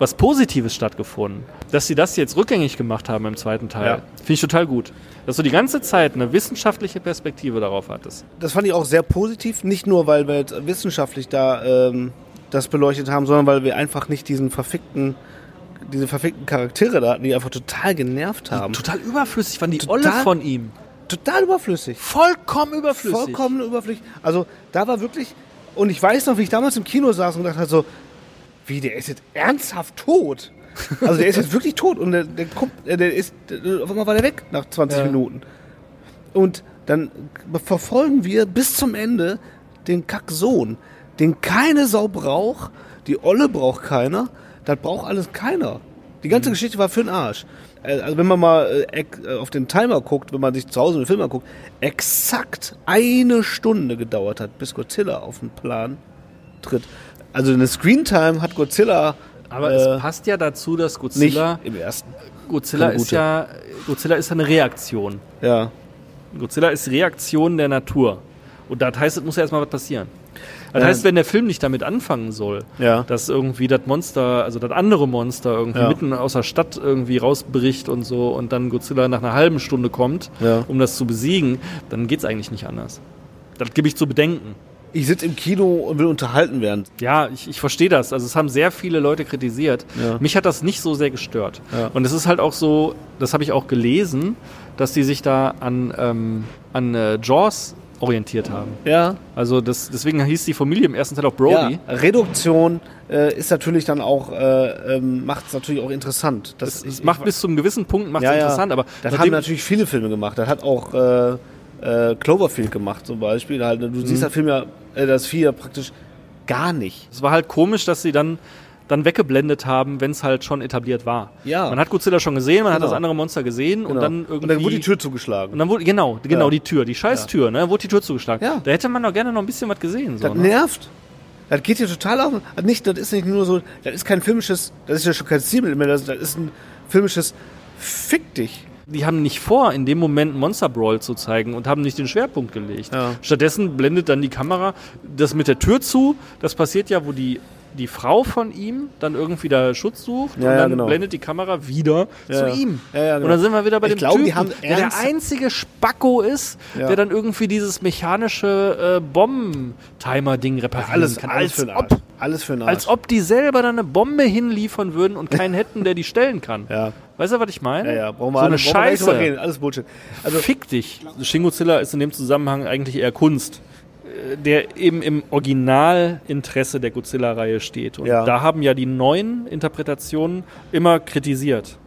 was Positives stattgefunden. Dass sie das jetzt rückgängig gemacht haben im zweiten Teil, Ja. finde ich total gut. Dass du die ganze Zeit eine wissenschaftliche Perspektive darauf hattest. Das fand ich auch sehr positiv, nicht nur, weil wir jetzt wissenschaftlich da ähm, das beleuchtet haben, sondern weil wir einfach nicht diesen verfickten, diese verfickten Charaktere da hatten, die einfach total genervt haben. Total überflüssig waren die Total- Olle von ihm. Total überflüssig. Vollkommen überflüssig. Vollkommen überflüssig. Also da war wirklich, und ich weiß noch, wie ich damals im Kino saß und dachte so, wie, der ist jetzt ernsthaft tot? Also der ist jetzt wirklich tot und der, der kommt, äh, der ist, der, auf einmal war der weg nach 20 Ja. Minuten. Und dann verfolgen wir bis zum Ende den Kacksohn, den keine Sau braucht, die Olle braucht keiner, das braucht alles keiner. Die ganze Geschichte war für den Arsch. Äh, Also wenn man mal äh, äh, auf den Timer guckt, wenn man sich zu Hause den Film anguckt, exakt eine Stunde gedauert hat, bis Godzilla auf den Plan tritt. Also eine Screentime hat Godzilla Aber äh, es passt ja dazu, dass Godzilla, im ersten. Godzilla ist ja, Godzilla ist ja eine Reaktion. Ja. Godzilla ist Reaktion der Natur. Und das heißt, es muss ja erstmal was passieren. Das heißt, wenn der Film nicht damit anfangen soll, Ja. dass irgendwie das Monster, also das andere Monster irgendwie Ja. mitten aus der Stadt irgendwie rausbricht und so und dann Godzilla nach einer halben Stunde kommt, Ja. um das zu besiegen, dann geht's eigentlich nicht anders. Das gebe ich zu bedenken. Ich sitze im Kino und will unterhalten werden. Ja, ich, ich verstehe das. Also es haben sehr viele Leute kritisiert. Mich hat das nicht so sehr gestört. Und es ist halt auch so, das habe ich auch gelesen, dass die sich da an, ähm, an äh, Jaws orientiert haben. Ja. Also das, deswegen hieß die Familie im ersten Teil auch Brody. Ja. Reduktion äh, ist natürlich dann auch, äh, ähm, macht es natürlich auch interessant. Das, Es, es macht bis zu einem gewissen Punkt macht ja, interessant, aber das haben natürlich viele Filme gemacht. Das hat auch äh, äh, Cloverfield gemacht zum Beispiel. Halt, du Mhm. siehst das Film ja, äh, das Vieh ja praktisch gar nicht. es war halt komisch, dass sie dann dann weggeblendet haben, wenn es halt schon etabliert war. Ja. Man hat Godzilla schon gesehen, man hat Genau. das andere Monster gesehen und Genau. dann irgendwie und dann wurde die Tür zugeschlagen. Und dann wurde, genau, genau Ja. die Tür, die scheiß Tür, ne, wurde die Tür zugeschlagen. Ja. Da hätte man doch gerne noch ein bisschen was gesehen. So, Das ne? nervt. Das geht hier total auf. Das Nicht, das ist nicht nur so, das ist kein filmisches, das ist ja schon kein Stilmittel mehr, das, das ist ein filmisches Fick dich. Die haben nicht vor, in dem Moment Monster Brawl zu zeigen und haben nicht den Schwerpunkt gelegt. Ja. Stattdessen blendet dann die Kamera das mit der Tür zu. Das passiert ja, wo die, die Frau von ihm dann irgendwie da Schutz sucht Ja, und ja, dann genau. blendet die Kamera wieder Ja, zu ja. ihm. Ja, ja, genau. Und dann sind wir wieder bei Ich dem glaube, die Typen, der der einzige Spacko ist, Ja. der dann irgendwie dieses mechanische äh, Bomben-Timer-Ding reparieren Alles, kann. alles als ob. Alles für Arsch. als ob die selber dann eine Bombe hinliefern würden und keinen hätten, der die stellen kann. Ja. Weißt du, was ich meine? Ja, ja, brauchen wir so alle- eine Scheiße. reden. Alles Bullshit. Also, Fick dich. Shin Godzilla ist in dem Zusammenhang eigentlich eher Kunst, der eben im Originalinteresse der Godzilla-Reihe steht. Und Ja. da haben ja die neuen Interpretationen immer kritisiert.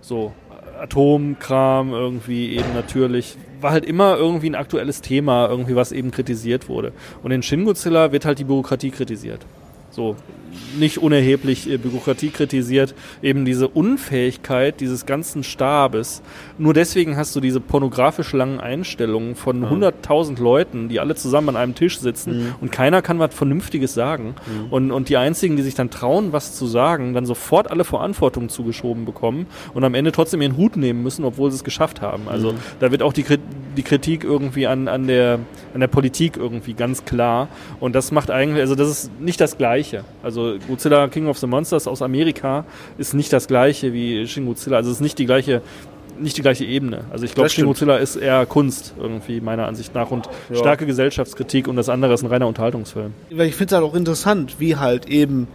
So, Atomkram irgendwie eben natürlich. War halt immer irgendwie ein aktuelles Thema, irgendwie was eben kritisiert wurde. Und in Shin Godzilla wird halt die Bürokratie kritisiert. So, nicht unerheblich äh, Bürokratie kritisiert, eben diese Unfähigkeit dieses ganzen Stabes. Nur deswegen hast du diese pornografisch langen Einstellungen von 100.000 Leuten, die alle zusammen an einem Tisch sitzen und keiner kann was Vernünftiges sagen. Und, und die einzigen, die sich dann trauen, was zu sagen, dann sofort alle Verantwortung zugeschoben bekommen und am Ende trotzdem ihren Hut nehmen müssen, obwohl sie es geschafft haben. Also da wird auch die, die Kritik irgendwie an, an, der, an der Politik irgendwie ganz klar. Und das macht eigentlich, also das ist nicht das Gleiche. Also Godzilla King of the Monsters aus Amerika ist nicht das Gleiche wie Shin Godzilla. Also es ist nicht die gleiche nicht die gleiche Ebene. Also ich glaube, Shin. Godzilla ist eher Kunst irgendwie meiner Ansicht nach und starke Gesellschaftskritik und das andere ist ein reiner Unterhaltungsfilm. weil ich finde es halt auch interessant, wie halt eben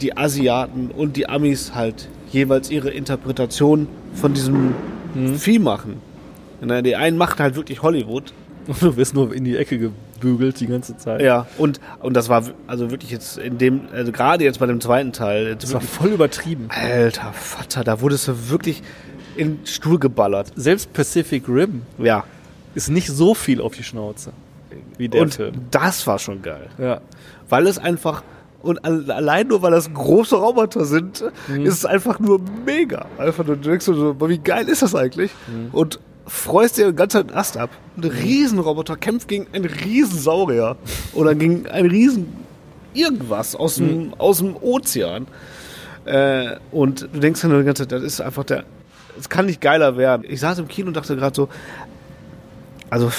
die Asiaten und die Amis halt jeweils ihre Interpretation von diesem Mhm. Vieh machen. Die einen machen halt wirklich Hollywood. Und du wirst nur in die Ecke gebügelt die ganze Zeit. Ja, und, und das war also wirklich jetzt in dem, also gerade jetzt bei dem zweiten Teil, Das war voll übertrieben. alter Vater, da wurdest du wirklich in den Stuhl geballert. Selbst Pacific Rim Ja. ist nicht so viel auf die Schnauze wie der und Film. das war schon geil. Ja. Weil es einfach, und al- allein nur weil das große Roboter sind, Mhm. ist es einfach nur mega. Einfach nur, du denkst du so, wie geil ist das eigentlich? Mhm. Und freust dir den ganzen Ast ab. Ein Riesenroboter kämpft gegen einen Riesensaurier oder gegen einen Riesen irgendwas aus Mhm. dem, aus dem Ozean. Äh, und du denkst nur die ganze Zeit, das ist einfach der, es kann nicht geiler werden. Ich saß im Kino und dachte gerade so, also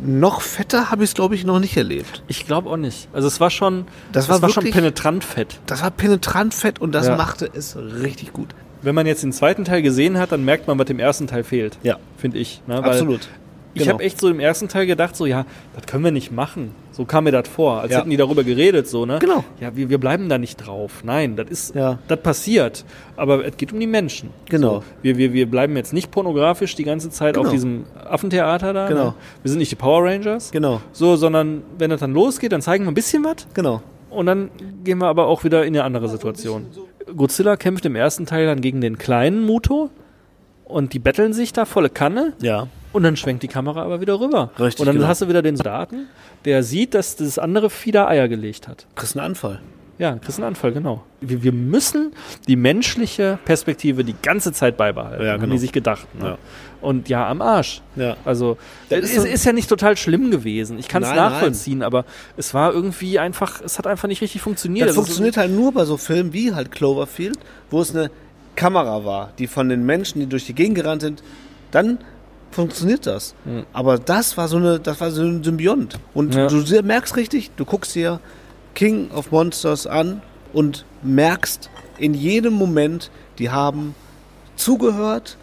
noch fetter habe ich es glaube ich noch nicht erlebt. Ich glaube auch nicht. Also es war schon, Das das war war schon wirklich- penetrant fett. Das war penetrant fett und das Ja. machte es richtig gut. Wenn man jetzt den zweiten Teil gesehen hat, dann merkt man, was dem ersten Teil fehlt. Ja. Finde ich. Ne? Absolut. Ich Genau. habe echt so im ersten Teil gedacht, so ja, das können wir nicht machen. So kam mir das vor, als Ja. hätten die darüber geredet, so ne? Genau. Ja, wir, wir bleiben da nicht drauf. Nein, das ist, Ja. das passiert. Aber es geht um die Menschen. Genau. So, wir, wir, wir bleiben jetzt nicht pornografisch die ganze Zeit Genau. auf diesem Affentheater da. Genau. Ne? Wir sind nicht die Power Rangers. Genau. So, sondern wenn das dann losgeht, dann zeigen wir ein bisschen was. Genau. Und dann gehen wir aber auch wieder in eine andere Situation. Godzilla kämpft im ersten Teil dann gegen den kleinen Muto und die betteln sich da volle Kanne. Ja. Und dann schwenkt die Kamera aber wieder rüber. Richtig, Und dann genau. hast du wieder den Soldaten, der sieht, dass das andere Fieder Eier gelegt hat. Kriegst einen Anfall. Ja, kriegst einen Anfall, genau. Wir, wir müssen die menschliche Perspektive die ganze Zeit beibehalten, Ja, haben genau. die sich gedacht. Ne? Ja. Und ja, am Arsch. Ja. Also, Das es ist ist, ja nicht total schlimm gewesen. Ich kann es Nein, nachvollziehen, aber es war irgendwie einfach, es hat einfach nicht richtig funktioniert. Das Also, funktioniert halt nur bei so Filmen wie halt Cloverfield, wo es eine Kamera war, die von den Menschen, die durch die Gegend gerannt sind, dann funktioniert das. Aber das war so eine, das war so ein Symbiont. Und Ja. du merkst richtig, du guckst dir King of Monsters an und merkst in jedem Moment, die haben zugehört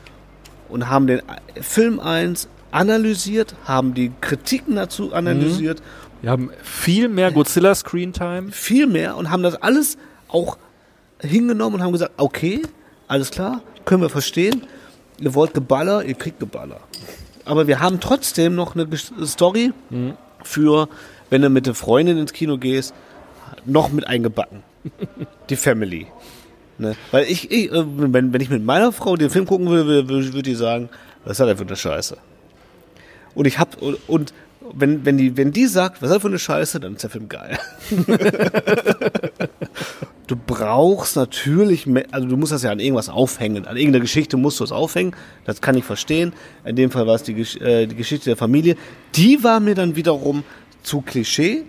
und haben den Film 1 analysiert, haben die Kritiken dazu analysiert Wir haben viel mehr Godzilla Screen Time. viel mehr und haben das alles auch hingenommen und haben gesagt, okay, alles klar, können wir verstehen. Ihr wollt Geballer, ihr kriegt Geballer. Aber wir haben trotzdem noch eine Story für, wenn du mit der Freundin ins Kino gehst, noch mit eingebacken. Die Family. Ne? Weil ich, ich äh, wenn, wenn ich mit meiner Frau den Film gucken würde, würde, würde die sagen, was hat er für eine Scheiße? Und ich hab, und, und wenn, wenn, die, wenn die sagt, was hat er für eine Scheiße, dann ist der Film geil. du brauchst natürlich, also du musst das ja an irgendwas aufhängen. An irgendeiner Geschichte musst du es aufhängen. Das kann ich verstehen. In dem Fall war es die, äh, die Geschichte der Familie. Die war mir dann wiederum zu Klischee.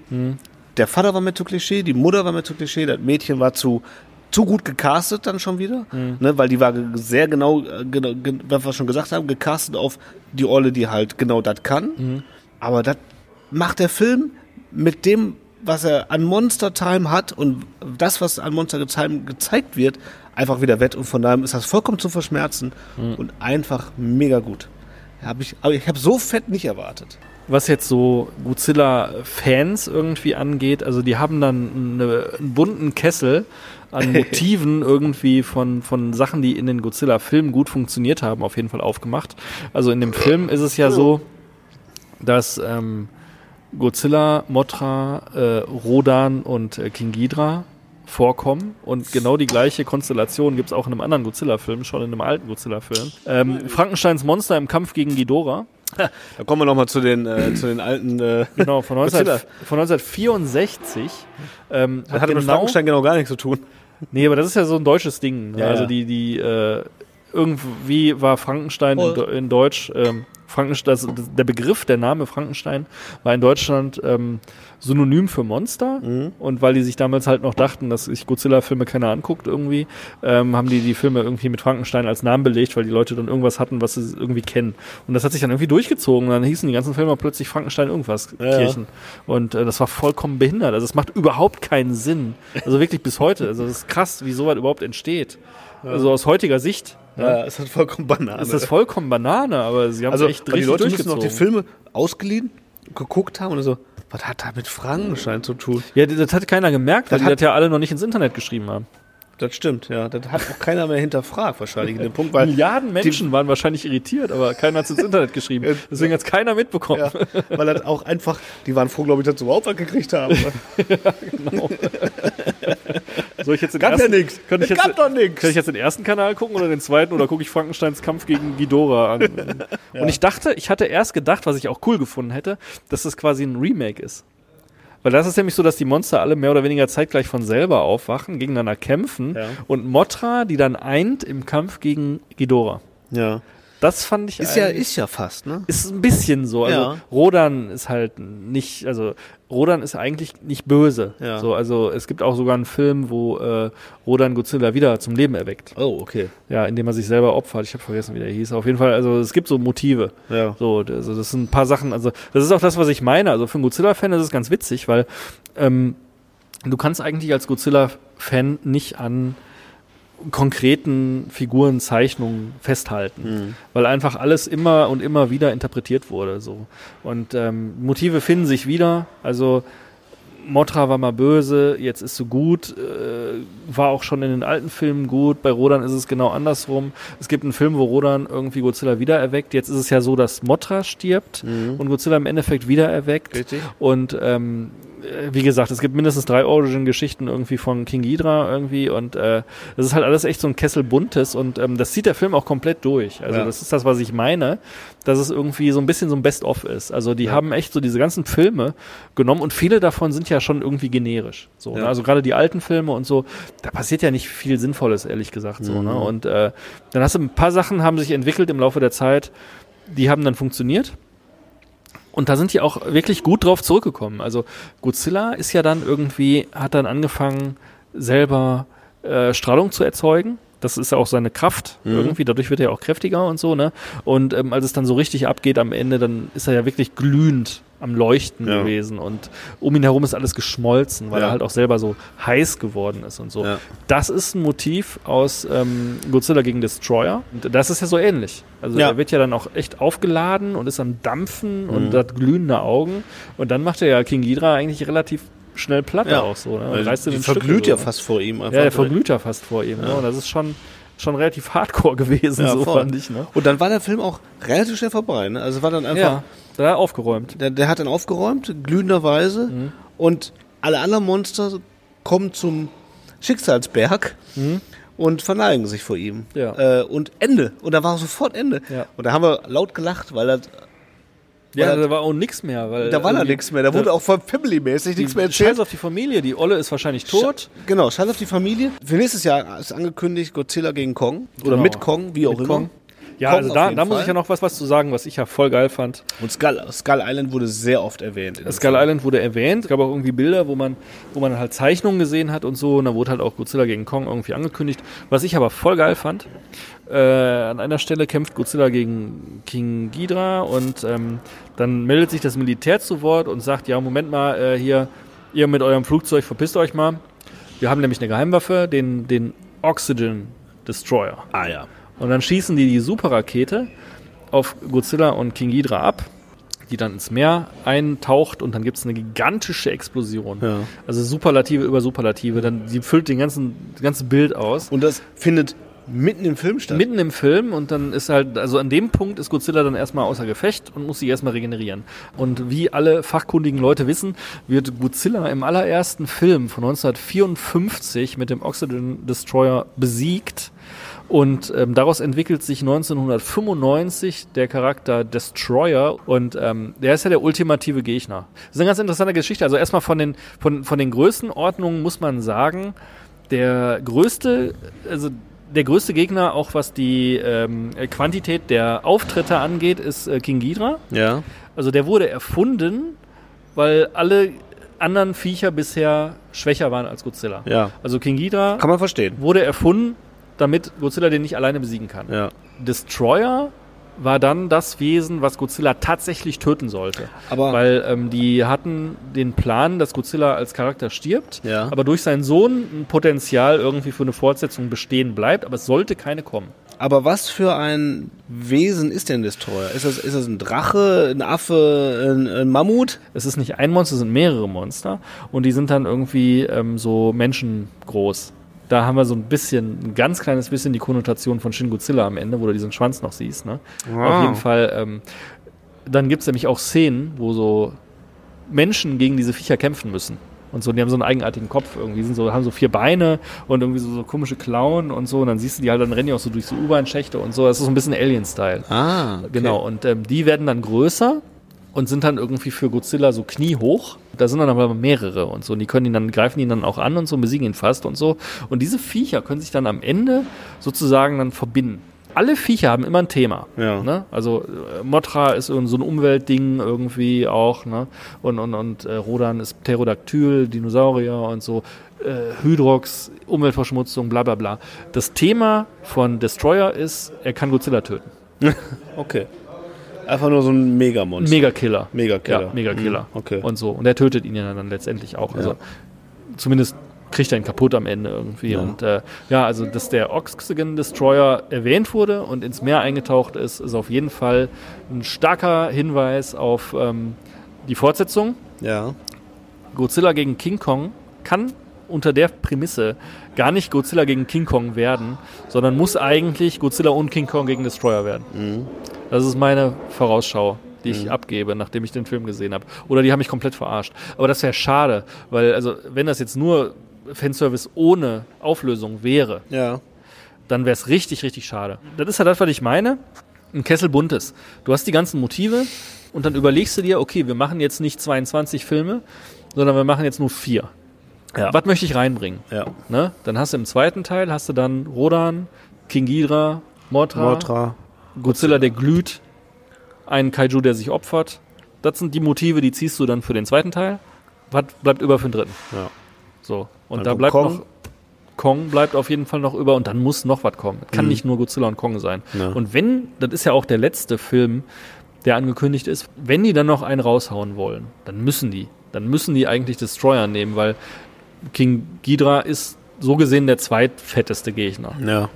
Der Vater war mir zu Klischee, die Mutter war mir zu Klischee, das Mädchen war zu zu gut gecastet dann schon wieder, ne, weil die war sehr genau, genau, ge- was wir schon gesagt haben, gecastet auf die Olle, die halt genau das kann. Aber das macht der Film mit dem, was er an Monster Time hat und das, was an Monster Time gezeigt wird, einfach wieder wett. Und von daher ist das vollkommen zu verschmerzen und einfach mega gut. Hab ich, aber ich habe so fett nicht erwartet. Was jetzt so Godzilla-Fans irgendwie angeht, also die haben dann eine, einen bunten Kessel an Motiven irgendwie von, von Sachen, die in den Godzilla-Filmen gut funktioniert haben, auf jeden Fall aufgemacht. Also in dem Film ist es ja so, dass ähm, Godzilla, Mothra, äh, Rodan und äh, King Ghidra vorkommen und genau die gleiche Konstellation gibt es auch in einem anderen Godzilla-Film, schon in einem alten Godzilla-Film. Ähm, Frankensteins Monster im Kampf gegen Ghidorah. Da kommen wir nochmal zu den, äh, zu den alten. Äh, Genau, von, 19, Godzilla. von 1964. Ähm, das hatte mit Frankenstein genau gar nichts zu tun. Nee, aber das ist ja so ein deutsches Ding. Ja, also ja. die, die, äh, irgendwie war Frankenstein in, Oh. In Deutsch, ähm, Frankenstein, das, der Begriff, der Name Frankenstein war in Deutschland ähm, synonym für Monster. Mhm. Und weil die sich damals halt noch dachten, dass sich Godzilla-Filme keiner anguckt irgendwie, ähm, haben die die Filme irgendwie mit Frankenstein als Namen belegt, weil die Leute dann irgendwas hatten, was sie irgendwie kennen. Und das hat sich dann irgendwie durchgezogen. Und dann hießen die ganzen Filme plötzlich Frankenstein irgendwas, Ja, ja. Kirchen. Und äh, das war vollkommen behindert. Also es macht überhaupt keinen Sinn. Also wirklich bis heute. Also es ist krass, wie sowas überhaupt entsteht. Also aus heutiger Sicht Ja, es hat vollkommen Banane. ist das vollkommen Banane, aber sie haben also, echt weil die richtig Leute müssen noch die Filme ausgeliehen, geguckt haben und so, was hat da mit Frankenstein zu tun? ja, das hat keiner gemerkt, weil Das die das ja alle noch nicht ins Internet geschrieben haben. Das stimmt, ja. Das hat auch keiner mehr hinterfragt, wahrscheinlich in dem Punkt, weil. Milliarden Menschen waren wahrscheinlich irritiert, aber keiner hat es ins Internet geschrieben. Deswegen hat es keiner mitbekommen. Ja, weil das auch einfach, die waren froh, glaube ich, dass sie überhaupt was gekriegt haben. Soll ich jetzt den Gab ja ersten, nix. Könnte ich jetzt, gab doch nix. Kann ich jetzt den ersten Kanal gucken oder den zweiten oder gucke ich Frankensteins Kampf gegen Ghidorah an? Und ich dachte, ich hatte erst gedacht, was ich auch cool gefunden hätte, dass das quasi ein Remake ist. Weil das ist nämlich so, dass die Monster alle mehr oder weniger zeitgleich von selber aufwachen, gegeneinander kämpfen Ja. und Mothra, die dann eint im Kampf gegen Ghidorah. Ja. Das fand ich Ist ja, ist ja fast, ne? ist ein bisschen so. Also Ja. Rodan ist halt nicht, also Rodan ist eigentlich nicht böse. Ja. So, also es gibt auch sogar einen Film, wo äh, Rodan Godzilla wieder zum Leben erweckt. Oh, okay. Ja, indem er sich selber opfert. Ich habe vergessen, wie der hieß. Auf jeden Fall, also es gibt so Motive. Ja. So, also das sind ein paar Sachen. Also das ist auch das, was ich meine. Also für einen Godzilla-Fan ist es ganz witzig, weil ähm, du kannst eigentlich als Godzilla-Fan nicht an konkreten Figuren, Zeichnungen festhalten, weil einfach alles immer und immer wieder interpretiert wurde. So und ähm, Motive finden sich wieder. Also Mothra war mal böse, jetzt ist sie gut, äh, war auch schon in den alten Filmen gut. Bei Rodan ist es genau andersrum. Es gibt einen Film, wo Rodan irgendwie Godzilla wiedererweckt. Jetzt ist es ja so, dass Mothra stirbt und Godzilla im Endeffekt wiedererweckt. Richtig. Und ähm, äh, wie gesagt, es gibt mindestens drei Origin-Geschichten irgendwie von King Ghidra irgendwie und äh, das ist halt alles echt so ein Kessel buntes und ähm, das zieht der Film auch komplett durch. Also Ja. das ist das, was ich meine, dass es irgendwie so ein bisschen so ein Best-of ist. Also die Ja. haben echt so diese ganzen Filme genommen und viele davon sind ja schon irgendwie generisch. So, Ja. ne? Also gerade die alten Filme und so, da passiert ja nicht viel Sinnvolles, ehrlich gesagt. So, Mhm. ne? Und äh, dann hast du ein paar Sachen haben sich entwickelt im Laufe der Zeit, die haben dann funktioniert. Und da sind die auch wirklich gut drauf zurückgekommen. Also Godzilla ist ja dann irgendwie, hat dann angefangen, selber äh, Strahlung zu erzeugen. Das ist ja auch seine Kraft Mhm. irgendwie, dadurch wird er auch kräftiger und so, ne? Und ähm, als es dann so richtig abgeht am Ende, dann ist er ja wirklich glühend am Leuchten Ja. gewesen und um ihn herum ist alles geschmolzen, weil Ja. er halt auch selber so heiß geworden ist und so. Ja. Das ist ein Motiv aus ähm, Godzilla gegen Destroyer. Und das ist ja so ähnlich. Also Ja. er wird ja dann auch echt aufgeladen und ist am Dampfen Mhm. und hat glühende Augen. Und dann macht er ja King Ghidra eigentlich relativ schnell platt Ja. auch so. Ne? Reißt die verglüht ja ne? fast vor ihm. Einfach Ja, der direkt. verglüht ja fast vor ihm. Ne? Und das ist schon, schon relativ hardcore gewesen, Ja, so voll. fand ich. Ne? Und dann war der Film auch relativ schnell vorbei. Ne? Also war dann einfach, Ja, da hat er aufgeräumt. der, der hat dann aufgeräumt, glühenderweise. Mhm. Und alle anderen Monster kommen zum Schicksalsberg und verneigen sich vor ihm. Mhm. Ja. Äh, und Ende. Und da war sofort Ende. Ja. Und da haben wir laut gelacht, weil das, Ja, da war auch nichts mehr. Weil da war da nichts mehr. Da wurde auch voll Family-mäßig nichts mehr Scheiß erzählt. auf die Familie, die Olle ist wahrscheinlich tot. Genau, scheiß auf die Familie. Für nächstes Jahr ist angekündigt Godzilla gegen Kong. Oder Genau. mit Kong, wie auch Mit immer. Kong. Ja, Kong also da, da muss ich ja noch was, was zu sagen, was ich ja voll geil fand. Und Skull, Skull Island wurde sehr oft erwähnt. Skull Film. Island wurde erwähnt. Es gab auch irgendwie Bilder, wo man, wo man halt Zeichnungen gesehen hat und so. Und da wurde halt auch Godzilla gegen Kong irgendwie angekündigt. Was ich aber voll geil fand, äh, an einer Stelle kämpft Godzilla gegen King Ghidra und ähm, dann meldet sich das Militär zu Wort und sagt, ja, Moment mal, äh, hier, ihr mit eurem Flugzeug, verpisst euch mal. Wir haben nämlich eine Geheimwaffe, den, den Oxygen Destroyer. Ah ja. Und dann schießen die die Superrakete auf Godzilla und King Ghidra ab, die dann ins Meer eintaucht und dann gibt es eine gigantische Explosion. Ja. Also Superlative über Superlative. Dann, die füllt den ganzen, das ganze Bild aus. Und das findet mitten im Film statt. Mitten im Film und dann ist halt, also an dem Punkt ist Godzilla dann erstmal außer Gefecht und muss sich erstmal regenerieren. Und wie alle fachkundigen Leute wissen, wird Godzilla im allerersten Film von 1954 mit dem Oxygen Destroyer besiegt. Und ähm, daraus entwickelt sich 1995 der Charakter Destroyer und ähm, der ist ja der ultimative Gegner. Das ist eine ganz interessante Geschichte. Also erstmal von den, von, von den Größenordnungen muss man sagen, der größte, also der größte Gegner, auch was die ähm, Quantität der Auftritte angeht, ist äh, King Ghidra. Ja. Also der wurde erfunden, weil alle anderen Viecher bisher schwächer waren als Godzilla. Ja. Also King Ghidra Kann man verstehen. wurde erfunden, damit Godzilla den nicht alleine besiegen kann. Ja. Destroyer war dann das Wesen, was Godzilla tatsächlich töten sollte. Aber- Weil ähm, die hatten den Plan, dass Godzilla als Charakter stirbt, Ja. aber durch seinen Sohn ein Potenzial irgendwie für eine Fortsetzung bestehen bleibt, aber es sollte keine kommen. Aber was für ein Wesen ist denn Destroyer? Ist das, ist das ein Drache, ein Affe, ein, ein Mammut? Es ist nicht ein Monster, es sind mehrere Monster und die sind dann irgendwie ähm, so menschengroß. Da haben wir so ein bisschen, ein ganz kleines bisschen die Konnotation von Shin Godzilla am Ende, wo du diesen Schwanz noch siehst. Ne? Auf jeden Fall. Ähm, dann gibt es nämlich auch Szenen, wo so Menschen gegen diese Viecher kämpfen müssen. Und so, die haben so einen eigenartigen Kopf irgendwie, sind so, haben so vier Beine und irgendwie so, so komische Klauen und so. Und dann siehst du die halt, dann rennen die auch so durch so U-Bahn-Schächte und so. Das ist so ein bisschen Alien-Style. Ah, okay. Genau, und ähm, die werden dann größer und sind dann irgendwie für Godzilla so kniehoch. Da sind dann aber mehrere und so. Und die können ihn dann, greifen ihn dann auch an und so, besiegen ihn fast und so. Und diese Viecher können sich dann am Ende sozusagen dann verbinden. Alle Viecher haben immer ein Thema. Ja. Ne? Also äh, Mothra ist so ein Umweltding irgendwie auch, ne? Und, und, und äh, Rodan ist Pterodactyl, Dinosaurier und so. Äh, Hydrox, Umweltverschmutzung, bla bla bla. Das Thema von Destroyer ist, er kann Godzilla töten. Okay. Einfach nur so ein Megamonster. Megakiller. Megakiller. Ja, Megakiller. Mhm, okay. Und so. Und er tötet ihn ja dann letztendlich auch. Also zumindest kriegt er ihn kaputt am Ende irgendwie. Ja. Und äh, ja, also dass der Oxygen Destroyer erwähnt wurde und ins Meer eingetaucht ist, ist auf jeden Fall ein starker Hinweis auf ähm, die Fortsetzung. Ja. Godzilla gegen King Kong kann unter der Prämisse gar nicht Godzilla gegen King Kong werden, sondern muss eigentlich Godzilla und King Kong gegen Destroyer werden. Mhm. Das ist meine Vorausschau, die ich abgebe, nachdem ich den Film gesehen habe. Oder die haben mich komplett verarscht. Aber das wäre schade, weil, also, wenn das jetzt nur Fanservice ohne Auflösung wäre, Ja. dann wäre es richtig, richtig schade. Das ist ja das, was ich meine. Ein Kessel buntes. Du hast die ganzen Motive und dann überlegst du dir, okay, wir machen jetzt nicht 22 Filme, sondern wir machen jetzt nur vier. Ja. Was möchte ich reinbringen? Ja. Ne? Dann hast du im zweiten Teil hast du dann Rodan, King Ghidra, Mothra, Mothra. Godzilla, der glüht, einen Kaiju, der sich opfert. Das sind die Motive, die ziehst du dann für den zweiten Teil. Was bleibt über für den dritten? Ja. So. Und Dann da bleibt Kong. noch. Kong bleibt auf jeden Fall noch über und dann muss noch was kommen. Es kann nicht nur Godzilla und Kong sein. Mhm. Ja. Und wenn, das ist ja auch der letzte Film, der angekündigt ist, wenn die dann noch einen raushauen wollen, dann müssen die. Dann müssen die eigentlich Destroyer nehmen, weil King Ghidra ist so gesehen der zweitfetteste Gegner. Ja.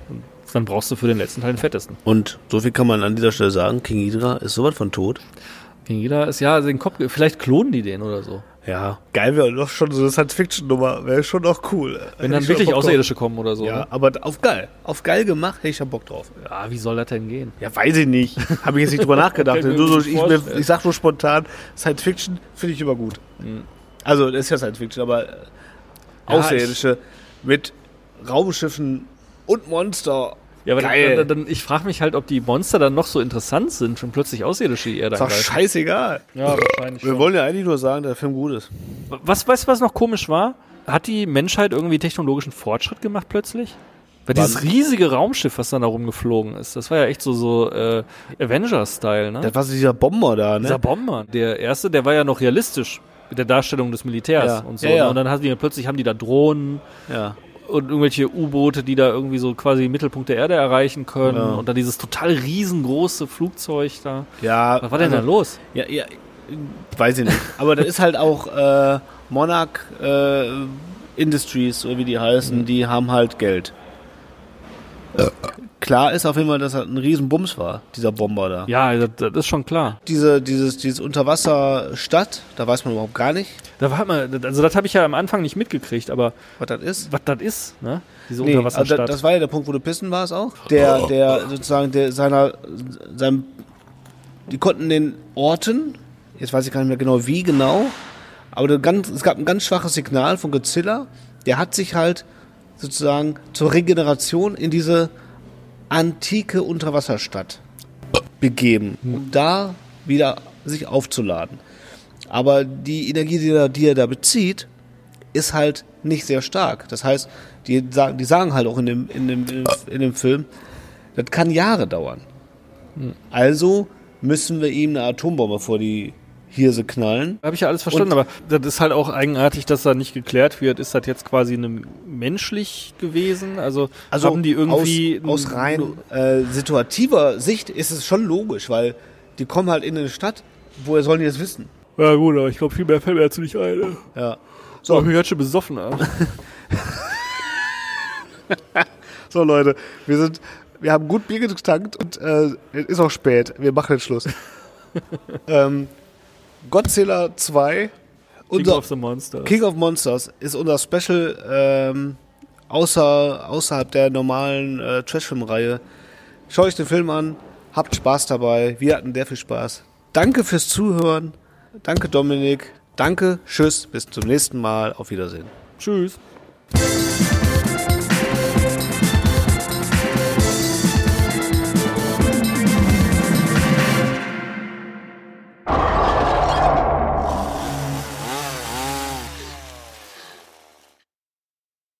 Dann brauchst du für den letzten Teil den fettesten. Und so viel kann man an dieser Stelle sagen, King Hydra ist sowas von tot. King Ghidra ist ja den Kopf, vielleicht klonen die den oder so. Ja. Geil wäre doch schon so eine Science-Fiction-Nummer. Wäre schon noch cool. Wenn dann wirklich Außerirdische kommen oder so. Ja, ne? aber auf geil. Auf geil gemacht hätte ich ja Bock drauf. ja, wie soll das denn gehen? Ja, weiß ich nicht. Habe ich jetzt nicht drüber nachgedacht. Nur so, ich, mir, ich sag nur spontan, Science-Fiction finde ich immer gut. Also, das ist ja Science-Fiction, aber äh, Ja, Außerirdische mit Raumschiffen und Monster. Ja, aber Geil. dann, dann, ich frage mich halt, ob die Monster dann noch so interessant sind, schon plötzlich Außerirdische die Erde Ist doch scheißegal. Ja, wahrscheinlich Wir schon. wollen ja eigentlich nur sagen, dass der Film gut ist. Was, weißt du, was noch komisch war? Hat die Menschheit irgendwie technologischen Fortschritt gemacht plötzlich? Weil Wann? dieses riesige Raumschiff, was dann da rumgeflogen ist, das war ja echt so, so äh, Avengers-Style, ne? Das war so dieser Bomber da, Dieser ne? Bomber. Der erste, der war ja noch realistisch mit der Darstellung des Militärs Ja. und so. Ja, ja. ne? Und dann haben die plötzlich haben die da Drohnen Ja. und irgendwelche U-Boote, die da irgendwie so quasi Mittelpunkt der Erde erreichen können. Und dann dieses total riesengroße Flugzeug da. ja Was war denn da also- los? Ja, ja, weiß ich nicht. Aber da ist halt auch äh, Monarch äh, Industries, oder wie die heißen, Mhm. die haben halt Geld. Klar ist auf jeden Fall, dass das ein Riesenbums war, dieser Bomber da. Ja, das, das ist schon klar. Diese, dieses, dieses Unterwasserstadt, da weiß man überhaupt gar nicht, Da war mal, also das habe ich ja am Anfang nicht mitgekriegt, aber was das ist. was das ist, ne? Diese Nee, also Unterwasserstadt. das, das war ja der Punkt, wo du pissen warst auch. Der, der sozusagen, der seiner, seinem, die konnten den orten, jetzt weiß ich gar nicht mehr genau wie genau, aber ganz, es gab ein ganz schwaches Signal von Godzilla, der hat sich halt sozusagen zur Regeneration in diese antike Unterwasserstadt begeben, um da wieder sich aufzuladen. Aber die Energie, die er, die er da bezieht, ist halt nicht sehr stark. Das heißt, die sagen, die sagen halt auch in dem, in dem, in dem, in dem Film, das kann Jahre dauern. Also müssen wir ihm eine Atombombe vor die Hirse knallen. habe ich ja alles verstanden, aber das ist halt auch eigenartig, dass da nicht geklärt wird. Ist das jetzt quasi eine menschlich gewesen? Also, Also haben die irgendwie aus, aus rein äh, situativer Sicht ist es schon logisch, weil die kommen halt in eine Stadt, woher sollen die das wissen? Ja gut, aber ich glaube, viel mehr fällt mir dazu nicht ein. Ne? Ja. So, So, ich bin ganz schön besoffen. ab. so Leute, wir sind, wir haben gut Bier getankt und äh, es ist auch spät. Wir machen jetzt Schluss. ähm, Godzilla 2, King of the Monsters. King of Monsters ist unser Special ähm, außer, außerhalb der normalen äh, Trashfilm-Reihe. Schaut euch den Film an, habt Spaß dabei. Wir hatten sehr viel Spaß. Danke fürs Zuhören. Danke Dominik. Danke, tschüss, bis zum nächsten Mal. Auf Wiedersehen. Tschüss.